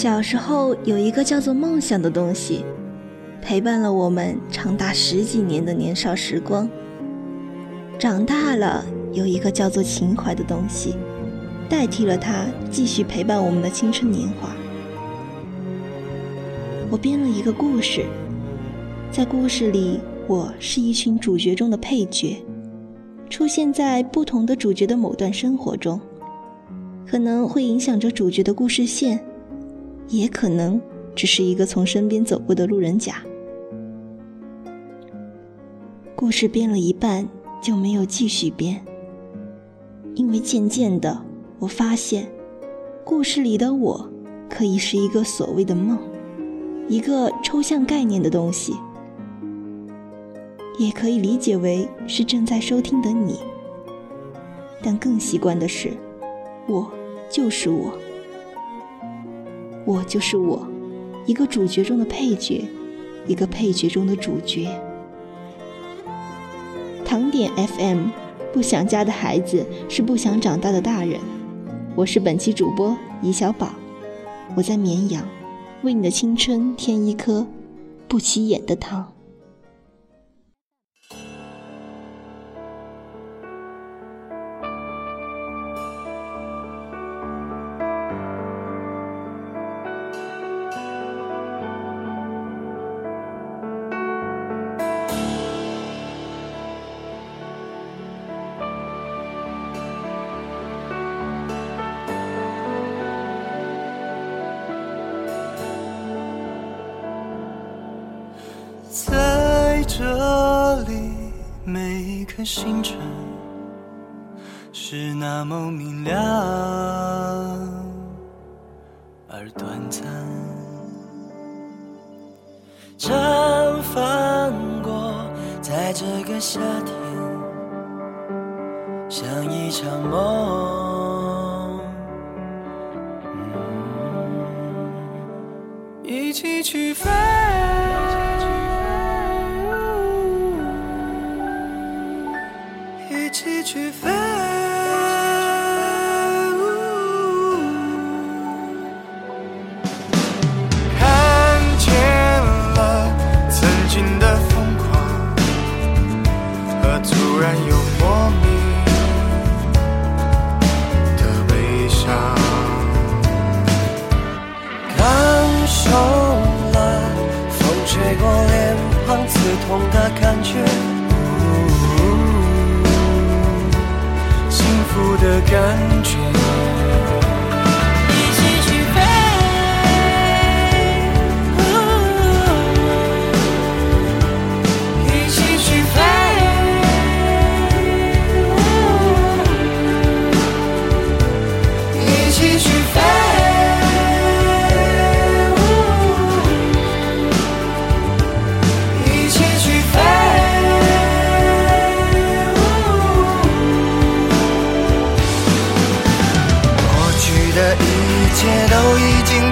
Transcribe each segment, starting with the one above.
小时候有一个叫做梦想的东西，陪伴了我们长达十几年的年少时光。长大了，有一个叫做情怀的东西，代替了它，继续陪伴我们的青春年华。我编了一个故事，在故事里，我是一群主角中的配角，出现在不同的主角的某段生活中，可能会影响着主角的故事线。也可能只是一个从身边走过的路人甲。故事编了一半就没有继续编，因为渐渐的，我发现，故事里的我可以是一个所谓的梦，一个抽象概念的东西，也可以理解为是正在收听的你。但更习惯的是，我就是我。我就是我，一个主角中的配角，一个配角中的主角。糖点 FM，不想家的孩子是不想长大的大人。我是本期主播怡小宝，我在绵阳，为你的青春添一颗不起眼的糖。颗星辰是那么明亮而短暂，绽放过在这个夏天，像一场梦，一起去飞。一起去飞，看见了曾经的疯狂和突然又莫名的悲伤，感受了风吹过脸庞刺痛的感觉。感觉。一切都已经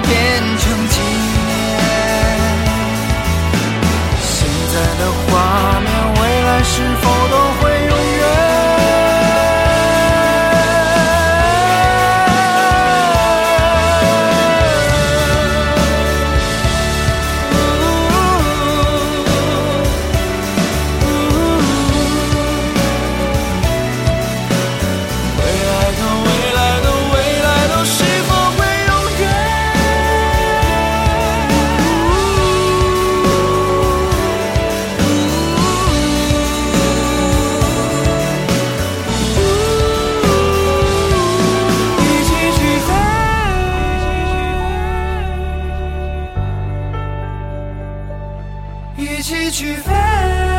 一起去飞